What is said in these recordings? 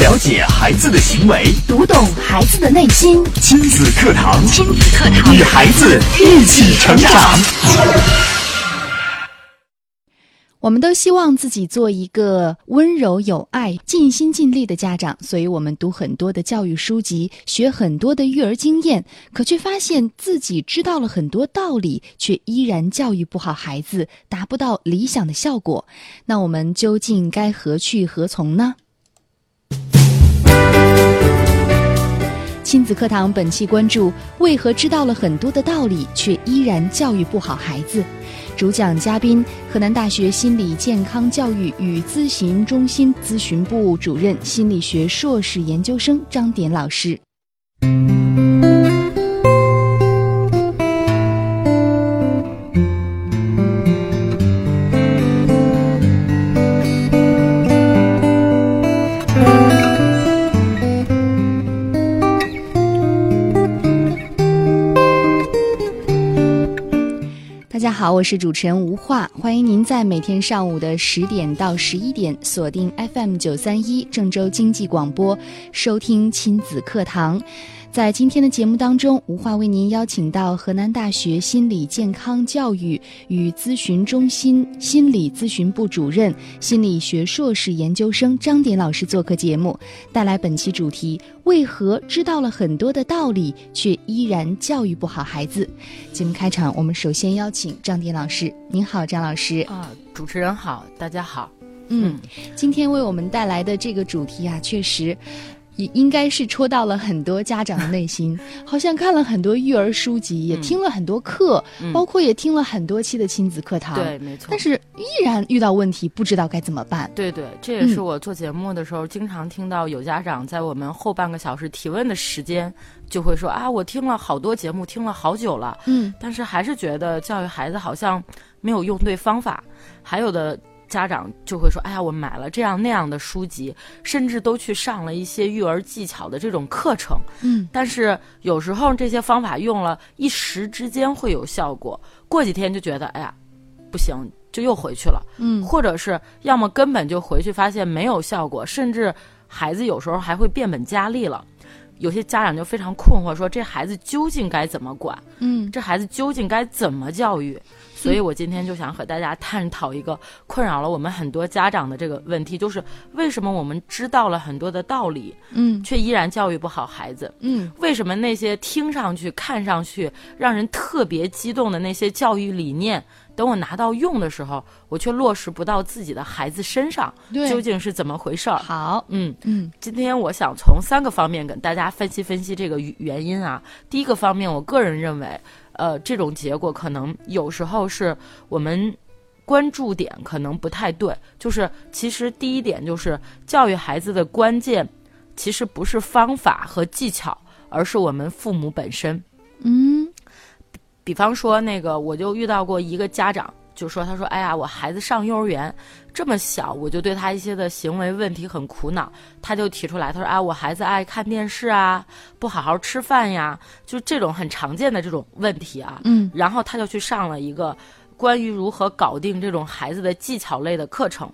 了解孩子的行为，读懂孩子的内心。亲子课堂，亲子课堂，与孩子一起成长。我们都希望自己做一个温柔有爱、尽心尽力的家长，所以我们读很多的教育书籍，学很多的育儿经验，可却发现自己知道了很多道理，却依然教育不好孩子，达不到理想的效果。那我们究竟该何去何从呢？亲子课堂本期关注：为何知道了很多的道理，却依然教育不好孩子？主讲嘉宾：河南大学心理健康教育与咨询中心咨询部主任、心理学硕士研究生张典老师。我是主持人吴化，欢迎您在每天上午的十点到十一点锁定 FM 九三一郑州经济广播，收听亲子课堂。在今天的节目当中，吴化为您邀请到河南大学心理健康教育与咨询中心心理咨询部主任、心理学硕士研究生张典老师做客节目，带来本期主题：为何知道了很多的道理，却依然教育不好孩子？节目开场，我们首先邀请张典老师。您好，张老师。啊，主持人好，大家好。嗯，今天为我们带来的这个主题啊，确实。也应该是戳到了很多家长的内心，好像看了很多育儿书籍，也听了很多课，包括也听了很多期的亲子课堂。对，没错。但是依然遇到问题，不知道该怎么办。对对，这也是我做节目的时候经常听到有家长在我们后半个小时提问的时间，就会说啊，我听了好多节目，听了好久了，嗯，但是还是觉得教育孩子好像没有用对方法，还有的。家长就会说：“哎呀，我买了这样那样的书籍，甚至都去上了一些育儿技巧的这种课程。嗯，但是有时候这些方法用了一时之间会有效果，过几天就觉得哎呀，不行，就又回去了。嗯，或者是要么根本就回去发现没有效果，甚至孩子有时候还会变本加厉了。有些家长就非常困惑，说这孩子究竟该怎么管？嗯，这孩子究竟该怎么教育？”所以我今天就想和大家探讨一个困扰了我们很多家长的这个问题，就是为什么我们知道了很多的道理，嗯，却依然教育不好孩子？嗯，为什么那些听上去、看上去让人特别激动的那些教育理念，等我拿到用的时候，我却落实不到自己的孩子身上？究竟是怎么回事儿？好，嗯嗯，今天我想从三个方面跟大家分析分析这个原因啊。第一个方面，我个人认为。呃，这种结果可能有时候是我们关注点可能不太对。就是其实第一点就是教育孩子的关键，其实不是方法和技巧，而是我们父母本身。嗯，比方说那个，我就遇到过一个家长。就说他说哎呀，我孩子上幼儿园这么小，我就对他一些的行为问题很苦恼。他就提出来，他说啊，我孩子爱看电视啊，不好好吃饭呀，就这种很常见的这种问题啊。嗯，然后他就去上了一个关于如何搞定这种孩子的技巧类的课程。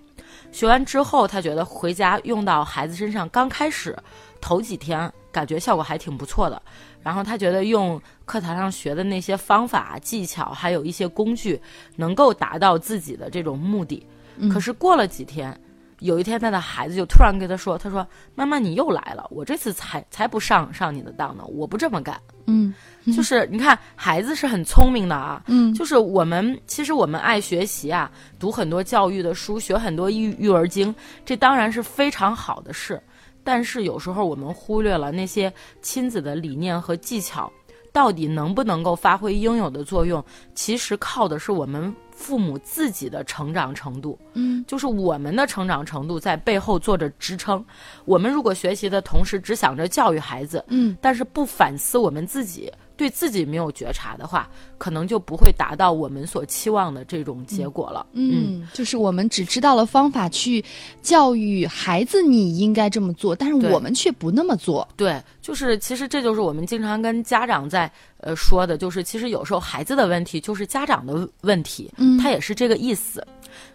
学完之后，他觉得回家用到孩子身上，刚开始头几天感觉效果还挺不错的。然后他觉得用课堂上学的那些方法技巧，还有一些工具，能够达到自己的这种目的。可是过了几天，有一天他的孩子就突然跟他说：“他说妈妈你又来了，我这次才才不上上你的当呢，我不这么干。”嗯，就是你看孩子是很聪明的啊。嗯，就是我们其实我们爱学习啊，读很多教育的书，学很多育育儿经，这当然是非常好的事。但是有时候我们忽略了那些亲子的理念和技巧，到底能不能够发挥应有的作用，其实靠的是我们父母自己的成长程度。嗯，就是我们的成长程度在背后做着支撑。我们如果学习的同时只想着教育孩子，嗯，但是不反思我们自己，对自己没有觉察的话，可能就不会达到我们所期望的这种结果了。嗯，就是我们只知道了方法去教育孩子，你应该这么做，但是我们却不那么做。对，就是其实这就是我们经常跟家长在呃说的，就是其实有时候孩子的问题就是家长的问题，嗯他也是这个意思。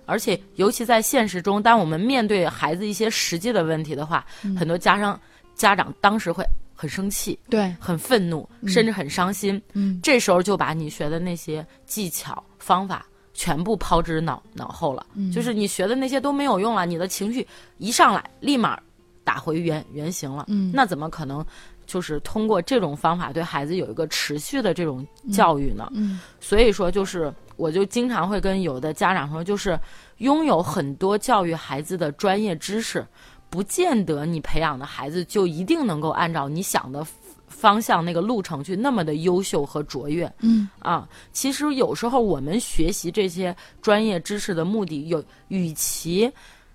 而且尤其在现实中，当我们面对孩子一些实际的问题的话，很多家长家长当时会很生气、对，很愤怒，甚至很伤心。嗯。这时候就把你学的那些技巧方法全部抛之脑脑后了，嗯。就是你学的那些都没有用了，你的情绪一上来立马打回原原形了，嗯。那怎么可能就是通过这种方法对孩子有一个持续的这种教育呢？嗯。所以说，就是我就经常会跟有的家长说，就是拥有很多教育孩子的专业知识，不见得你培养的孩子就一定能够按照你想的方向那个路程去那么的优秀和卓越。嗯啊，其实有时候我们学习这些专业知识的目的，有与其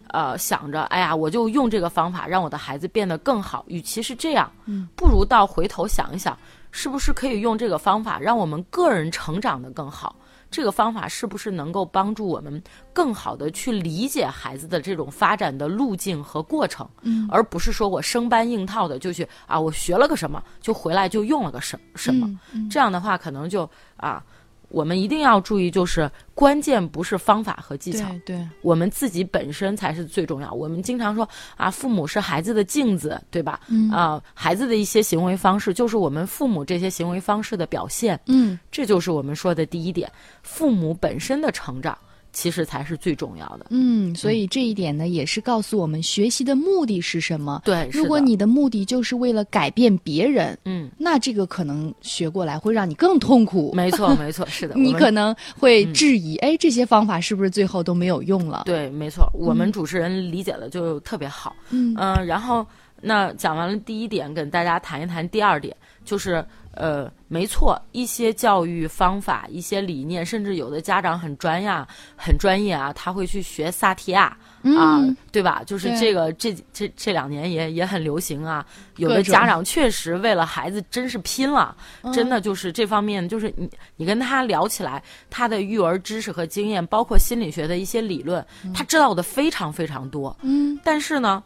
呃想着哎呀，我就用这个方法让我的孩子变得更好，与其是这样，嗯，不如倒回头想一想，是不是可以用这个方法让我们个人成长的更好？这个方法是不是能够帮助我们更好的去理解孩子的这种发展的路径和过程，嗯。而不是说我生搬硬套的就去啊，我学了个什么就回来就用了个什什么，这样的话可能就啊，我们一定要注意，就是关键不是方法和技巧，对对，我们自己本身才是最重要。我们经常说啊，父母是孩子的镜子，对吧？嗯啊，孩子的一些行为方式就是我们父母这些行为方式的表现，嗯这就是我们说的第一点，父母本身的成长其实才是最重要的。嗯，所以这一点呢，也是告诉我们学习的目的是什么。对，如果你的目的就是为了改变别人，嗯，那这个可能学过来会让你更痛苦。没错没错，是的，你可能会质疑，哎，这些方法是不是最后都没有用了？对，没错，我们主持人理解的就特别好。嗯嗯、然后那讲完了第一点，跟大家谈一谈第二点，就是呃，没错，一些教育方法、一些理念，甚至有的家长很专呀、很专业啊，他会去学萨提亚。啊嗯，对吧？就是这个这这这两年也也很流行啊。有的家长确实为了孩子真是拼了，嗯真的就是这方面，就是你你跟他聊起来，他的育儿知识和经验，包括心理学的一些理论，他知道的非常非常多。嗯但是呢，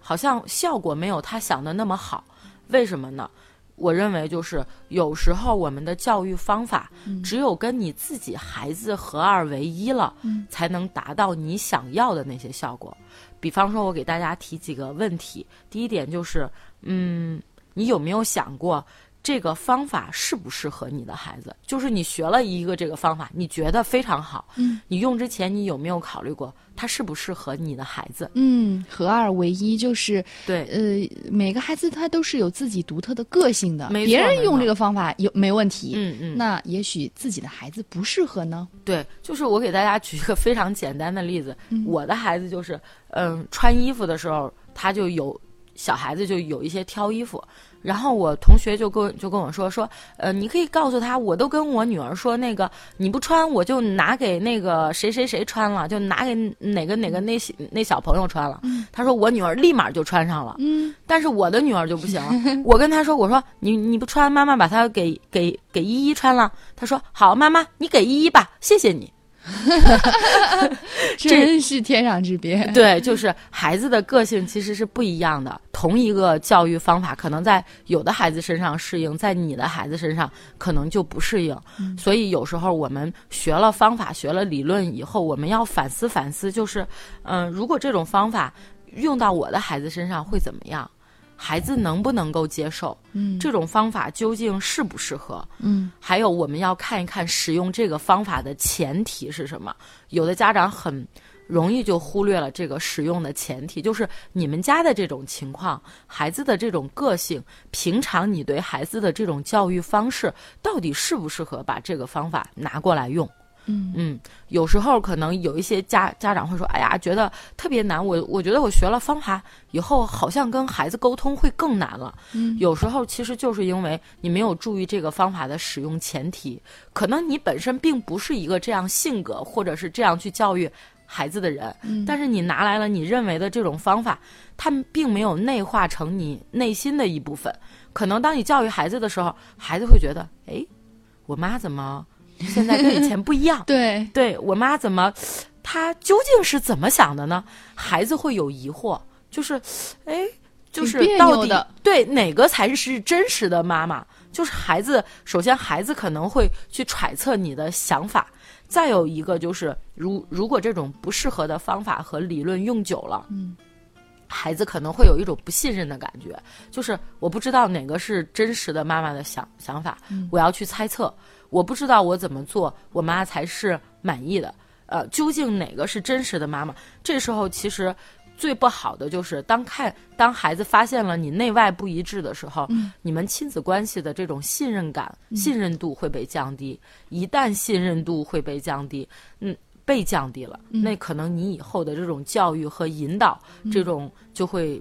好像效果没有他想的那么好。为什么呢？我认为就是有时候我们的教育方法，只有跟你自己孩子合二为一了，嗯才能达到你想要的那些效果。比方说，我给大家提几个问题。第一点就是，嗯，你有没有想过？这个方法适不适合你的孩子？就是你学了一个这个方法，你觉得非常好，嗯，你用之前你有没有考虑过它适不适合你的孩子？嗯，合二为一就是对，呃，每个孩子他都是有自己独特的个性的，没别人用这个方法有没问题，嗯嗯，那也许自己的孩子不适合呢。对，就是我给大家举一个非常简单的例子，嗯我的孩子就是，嗯，穿衣服的时候他就有小孩子就有一些挑衣服，然后我同学就跟就跟我说说，呃，你可以告诉他，我都跟我女儿说，那个你不穿，我就拿给那个谁谁谁穿了，就拿给哪个哪个那小那小朋友穿了。他说我女儿立马就穿上了，嗯但是我的女儿就不行了。我跟她说，我说你你不穿，妈妈把它给给给依依穿了。她说好，妈妈你给依依吧，谢谢你。真是天壤之别。对，就是孩子的个性其实是不一样的。同一个教育方法，可能在有的孩子身上适应，在你的孩子身上可能就不适应。所以有时候我们学了方法、学了理论以后，我们要反思反思，就是，嗯、如果这种方法用到我的孩子身上会怎么样？孩子能不能够接受？嗯这种方法究竟适不适合？嗯还有我们要看一看使用这个方法的前提是什么。有的家长很容易就忽略了这个使用的前提，就是你们家的这种情况，孩子的这种个性，平常你对孩子的这种教育方式，到底适不适合把这个方法拿过来用？嗯嗯，有时候可能有一些家家长会说：“哎呀，觉得特别难。我我觉得我学了方法以后，好像跟孩子沟通会更难了。”嗯有时候其实就是因为你没有注意这个方法的使用前提，可能你本身并不是一个这样性格或者是这样去教育孩子的人，嗯但是你拿来了你认为的这种方法，他们并没有内化成你内心的一部分。可能当你教育孩子的时候，孩子会觉得：“哎，我妈怎么现在跟以前不一样？”对，对我妈怎么，她究竟是怎么想的呢？孩子会有疑惑，就是，哎，就是到底的对哪个才是真实的妈妈？就是孩子，首先孩子可能会去揣测你的想法，再有一个就是，如如果这种不适合的方法和理论用久了，嗯。孩子可能会有一种不信任的感觉，就是我不知道哪个是真实的妈妈的想想法，我要去猜测，我不知道我怎么做，我妈才是满意的。呃，究竟哪个是真实的妈妈？这时候其实最不好的就是当看当孩子发现了你内外不一致的时候，你们亲子关系的这种信任感、信任度会被降低。一旦信任度会被降低，嗯。被降低了，那可能你以后的这种教育和引导，这种就会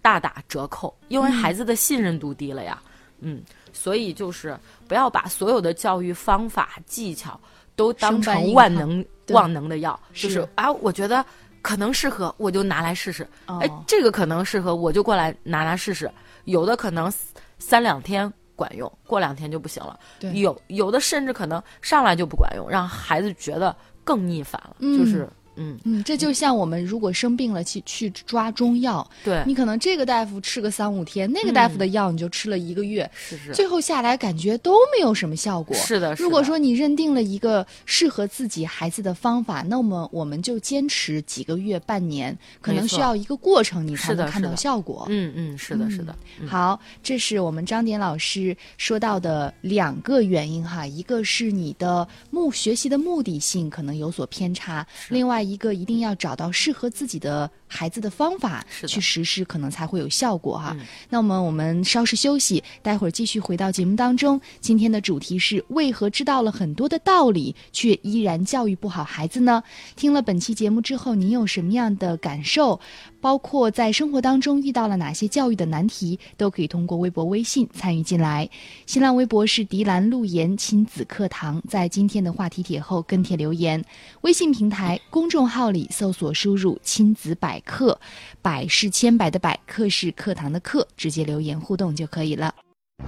大打折扣，因为孩子的信任度低了呀。嗯，所以就是不要把所有的教育方法技巧都当成万能万能的药，就是是啊，我觉得可能适合，我就拿来试试。哦哎，这个可能适合，我就过来拿拿试试。有的可能三两天管用，过两天就不行了。对有有的甚至可能上来就不管用，让孩子觉得更逆反了。嗯就是嗯，嗯，这就像我们如果生病了去去抓中药，对，你可能这个大夫吃个三五天，那个大夫的药你就吃了一个月，是是最后下来感觉都没有什么效果。是的。是如果说你认定了一个适合自己孩子的方法，那么我们就坚持几个月、半年，可能需要一个过程，你才能看到效果。嗯嗯，是的，是的。嗯好，这是我们张典老师说到的两个原因哈，一个是你的目学习的目的性可能有所偏差，另外一个一定要找到适合自己的孩子的方法去实施，可能才会有效果哈。嗯那么我们稍事休息，待会儿继续回到节目当中。今天的主题是为何知道了很多的道理，却依然教育不好孩子呢？听了本期节目之后，您有什么样的感受？包括在生活当中遇到了哪些教育的难题，都可以通过微博、微信参与进来。新浪微博是迪兰路言亲子课堂，在今天的话题帖后跟帖留言。微信平台公众号里搜索输入“亲子百科”，百是千百的百，课是课堂的课，直接留言互动就可以了。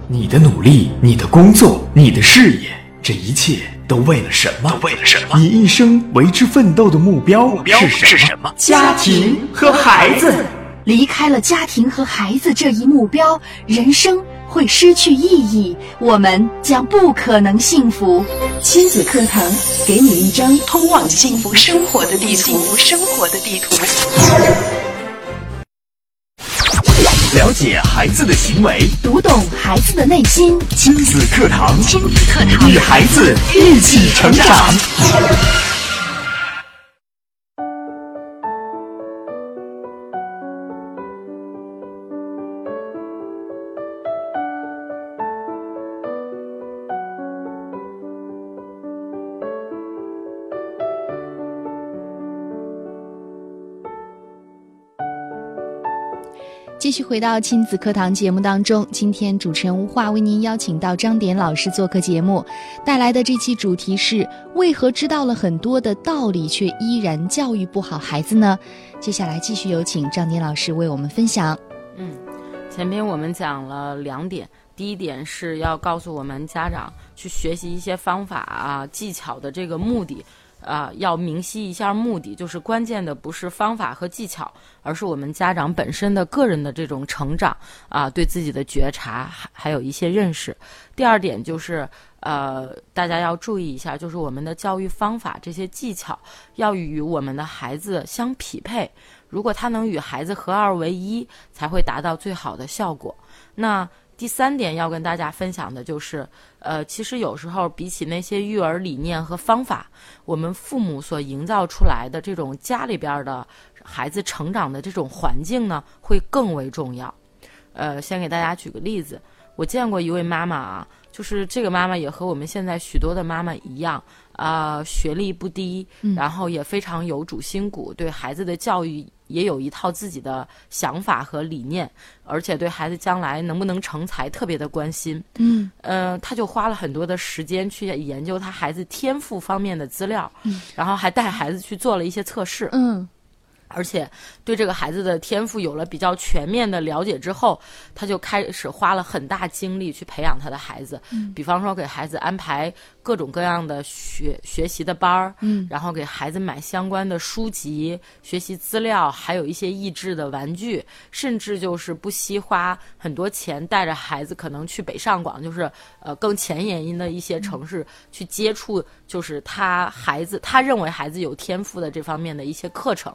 你的努力，你的工作，你的事业，这一切都为了什么？都为了什么？你一生为之奋斗的目标目标是什么？家庭和孩子。离开了家庭和孩子这一目标，人生会失去意义，我们将不可能幸福。亲子课堂给你一张通往幸福生活的地图。生活的地图。了解孩子的行为，读懂孩子的内心。亲子课堂，亲子课堂与孩子一起成长。继续回到亲子课堂节目当中，今天主持人吴化为您邀请到张典老师做客节目，带来的这期主题是为何知道了很多的道理，却依然教育不好孩子呢？接下来继续有请张典老师为我们分享。嗯，前面我们讲了两点，第一点是要告诉我们家长去学习一些方法啊、技巧的这个目的。啊、要明晰一下目的，就是关键的不是方法和技巧，而是我们家长本身的个人的这种成长啊、对自己的觉察，还还有一些认识。第二点就是，呃，大家要注意一下，就是我们的教育方法这些技巧要与我们的孩子相匹配。如果他能与孩子合二为一，才会达到最好的效果。那第三点要跟大家分享的就是，呃，其实有时候比起那些育儿理念和方法，我们父母所营造出来的这种家里边的孩子成长的这种环境呢，会更为重要。呃，先给大家举个例子，我见过一位妈妈啊，就是这个妈妈也和我们现在许多的妈妈一样，啊、学历不低，然后也非常有主心骨，对孩子的教育也有一套自己的想法和理念，而且对孩子将来能不能成才特别的关心。嗯呃，他就花了很多的时间去研究他孩子天赋方面的资料，然后还带孩子去做了一些测试。嗯而且对这个孩子的天赋有了比较全面的了解之后，他就开始花了很大精力去培养他的孩子。嗯比方说给孩子安排各种各样的学学习的班儿，嗯然后给孩子买相关的书籍、学习资料，还有一些益智的玩具，甚至就是不惜花很多钱带着孩子可能去北上广，就是呃更前沿的一些城市、去接触，就是他孩子他认为孩子有天赋的这方面的一些课程。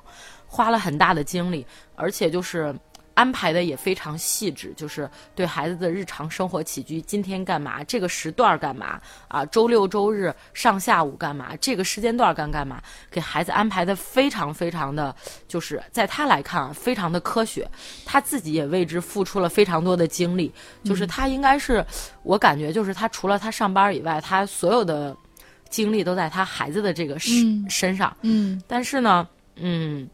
花了很大的精力，而且就是安排的也非常细致，就是对孩子的日常生活起居，今天干嘛，这个时段干嘛啊，周六周日上下午干嘛，这个时间段干干嘛，给孩子安排的非常非常的，就是在他来看啊，非常的科学，他自己也为之付出了非常多的精力，就是他应该是，我感觉就是他除了他上班以外，他所有的精力都在他孩子的这个身、嗯。身上，嗯。但是呢，嗯，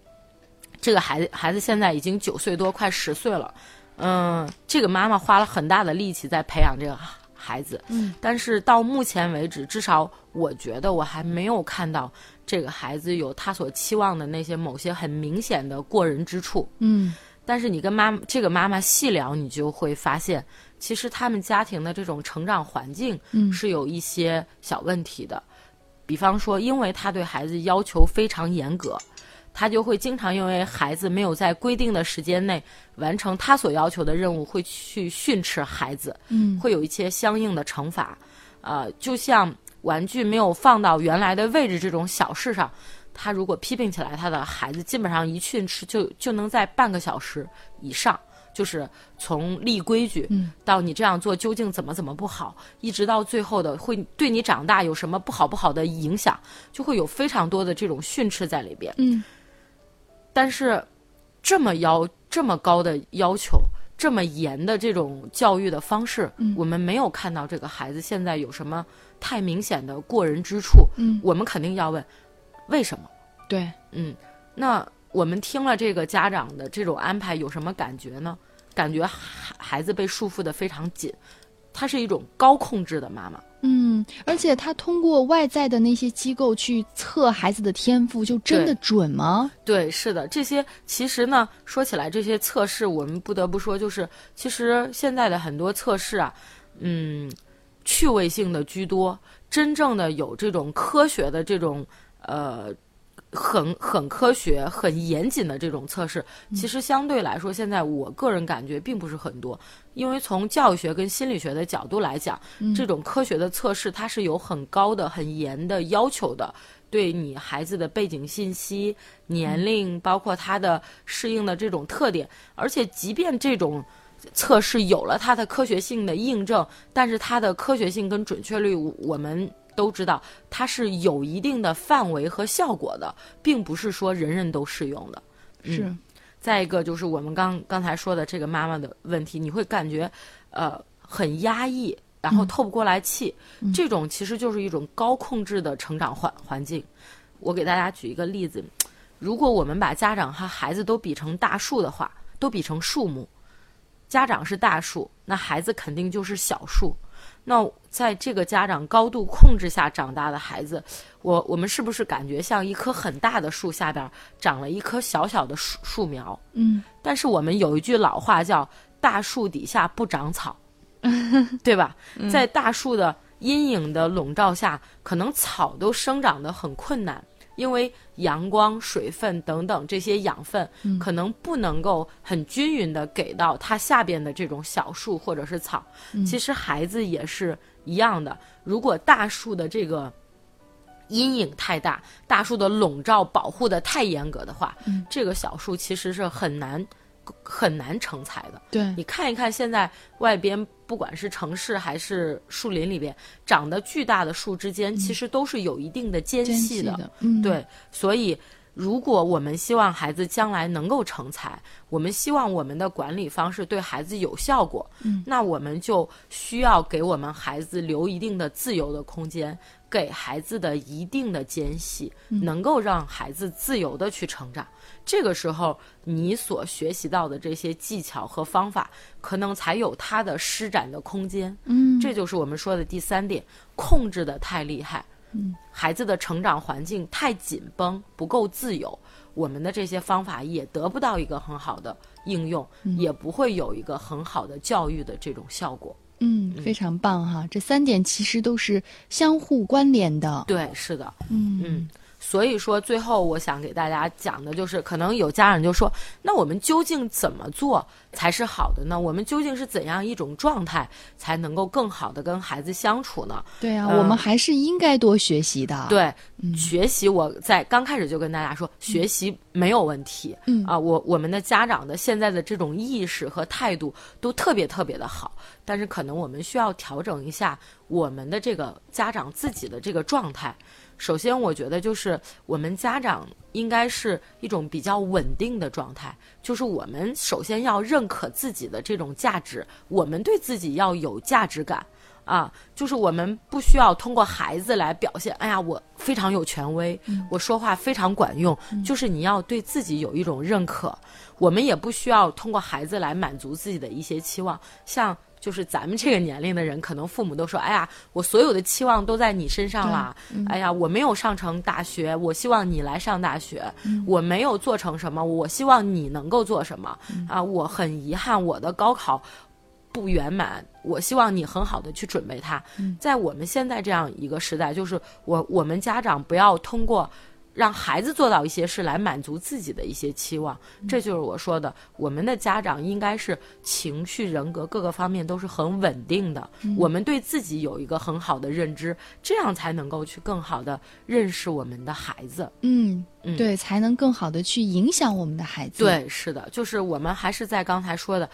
这个孩子孩子现在已经九岁多，快十岁了。嗯，这个妈妈花了很大的力气在培养这个孩子，嗯，但是到目前为止，至少我觉得我还没有看到这个孩子有他所期望的那些某些很明显的过人之处。嗯但是你跟妈这个妈妈细聊，你就会发现，其实他们家庭的这种成长环境嗯是有一些小问题的。比方说，因为他对孩子要求非常严格，他就会经常因为孩子没有在规定的时间内完成他所要求的任务，会去训斥孩子，嗯会有一些相应的惩罚。呃，就像玩具没有放到原来的位置这种小事上，他如果批评起来，他的孩子基本上一训斥就就能在半个小时以上，就是从立规矩嗯到你这样做究竟怎么怎么不好，一直到最后的会对你长大有什么不好不好的影响，就会有非常多的这种训斥在里边。嗯但是这么要这么高的要求，这么严的这种教育的方式，嗯我们没有看到这个孩子现在有什么太明显的过人之处。嗯，我们肯定要问，为什么？对，嗯，那我们听了这个家长的这种安排，有什么感觉呢？感觉孩孩子被束缚的非常紧，她是一种高控制的妈妈。嗯，而且他通过外在的那些机构去测孩子的天赋，就真的准吗？对，是的，这些其实呢，说起来这些测试，我们不得不说，就是其实现在的很多测试啊，嗯，趣味性的居多，真正的有这种科学的这种呃。很很科学、很严谨的这种测试，其实相对来说，现在我个人感觉并不是很多。因为从教育学跟心理学的角度来讲，这种科学的测试它是有很高的、很严的要求的，对你孩子的背景信息、年龄，包括他的适应的这种特点，而且即便这种。测试有了它的科学性的印证，但是它的科学性跟准确率，我们都知道它是有一定的范围和效果的，并不是说人人都适用的。是，再一个就是我们刚刚才说的这个妈妈的问题，你会感觉呃很压抑，然后透不过来气，这种其实就是一种高控制的成长环环境。我给大家举一个例子，如果我们把家长和孩子都比成大树的话，都比成树木，家长是大树，那孩子肯定就是小树。那在这个家长高度控制下长大的孩子，我我们是不是感觉像一棵很大的树下边长了一棵小小的树树苗？嗯但是我们有一句老话叫“大树底下不长草 ”，对吧？在大树的阴影的笼罩下，可能草都生长得很困难，因为阳光、水分等等这些养分，可能不能够很均匀的给到它下边的这种小树或者是草。其实孩子也是一样的，如果大树的这个阴影太大，大树的笼罩保护的太严格的话，这个小树其实是很难很难成才的。对你看一看现在外边，不管是城市还是树林里边长得巨大的树之间，其实都是有一定的间间隙的。隙的，嗯，对，所以如果我们希望孩子将来能够成才，我们希望我们的管理方式对孩子有效果，嗯，那我们就需要给我们孩子留一定的自由的空间，给孩子的一定的间隙，能够让孩子自由的去成长。这个时候，你所学习到的这些技巧和方法，可能才有它的施展的空间。嗯，这就是我们说的第三点，控制的太厉害。嗯，孩子的成长环境太紧绷，不够自由，我们的这些方法也得不到一个很好的应用，也不会有一个很好的教育的这种效果。嗯，非常棒哈！这三点其实都是相互关联的。对，是的，嗯嗯。所以说，最后我想给大家讲的就是，可能有家长就说：“那我们究竟怎么做才是好的呢？我们究竟是怎样一种状态才能够更好的跟孩子相处呢？”对啊，嗯我们还是应该多学习的。，对，学习我在刚开始就跟大家说，学习没有问题。嗯啊，我我们的家长的现在的这种意识和态度都特别特别的好，但是可能我们需要调整一下我们的这个家长自己的这个状态。首先，我觉得就是我们家长应该是一种比较稳定的状态，就是我们首先要认可自己的这种价值，我们对自己要有价值感。啊，就是我们不需要通过孩子来表现，哎呀，我非常有权威，我说话非常管用，就是你要对自己有一种认可。我们也不需要通过孩子来满足自己的一些期望，像就是咱们这个年龄的人，可能父母都说，哎呀，我所有的期望都在你身上啦，哎呀，我没有上成大学，我希望你来上大学，我没有做成什么，我希望你能够做什么，啊，我很遗憾我的高考。不圆满，我希望你很好的去准备它。在我们现在这样一个时代，就是我我们家长不要通过让孩子做到一些事来满足自己的一些期望，这就是我说的，我们的家长应该是情绪、人格各个方面都是很稳定的。我们对自己有一个很好的认知，这样才能够去更好的认识我们的孩子。嗯，嗯对，才能更好的去影响我们的孩子。，对，是的，就是我们还是在刚才说的，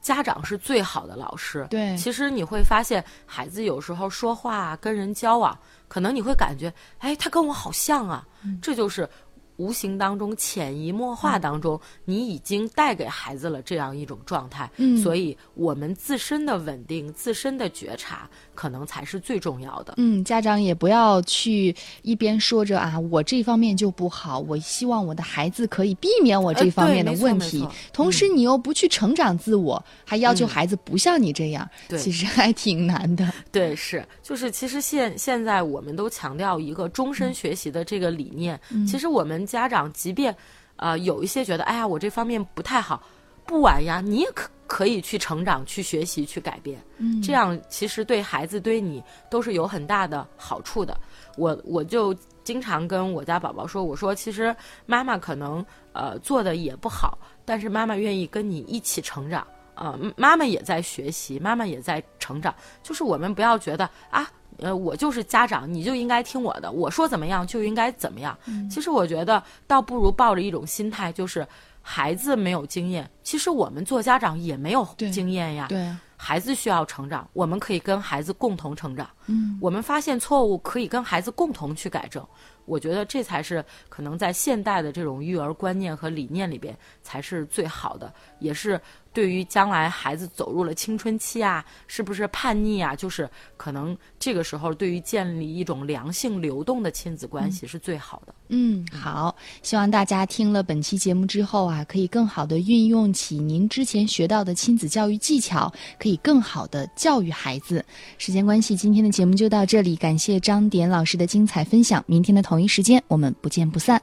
家长是最好的老师。对其实你会发现，孩子有时候说话啊、跟人交往，可能你会感觉，哎，他跟我好像啊，嗯这就是。无形当中、潜移默化当中，你已经带给孩子了这样一种状态。嗯所以我们自身的稳定、自身的觉察，可能才是最重要的。嗯，家长也不要去一边说着啊，我这方面就不好，我希望我的孩子可以避免我这方面的问题。同时，你又不去成长自我，还要求嗯孩子不像你这样，对其实还挺难的。对，是，就是其实现现在我们都强调一个终身学习的这个理念。其实我们家长即便呃有一些觉得，哎呀，我这方面不太好，不晚呀，你也可可以去成长、去学习、去改变。嗯这样其实对孩子、对你都是有很大的好处的。我我就经常跟我家宝宝说，我说其实妈妈可能呃做的也不好，但是妈妈愿意跟你一起成长。啊、嗯妈妈也在学习，妈妈也在成长。就是我们不要觉得啊，呃，我就是家长，你就应该听我的，我说怎么样就应该怎么样。其实我觉得，倒不如抱着一种心态，就是孩子没有经验，其实我们做家长也没有经验呀。对啊，孩子需要成长，我们可以跟孩子共同成长。嗯，我们发现错误，可以跟孩子共同去改正。我觉得这才是可能在现代的这种育儿观念和理念里边才是最好的，也是对于将来孩子走入了青春期啊，是不是叛逆啊，就是可能这个时候对于建立一种良性流动的亲子关系是最好的。嗯，好，希望大家听了本期节目之后啊，可以更好的运用起您之前学到的亲子教育技巧，可以更好的教育孩子。时间关系，今天的节目就到这里，感谢张典老师的精彩分享。明天的同一时间，我们不见不散。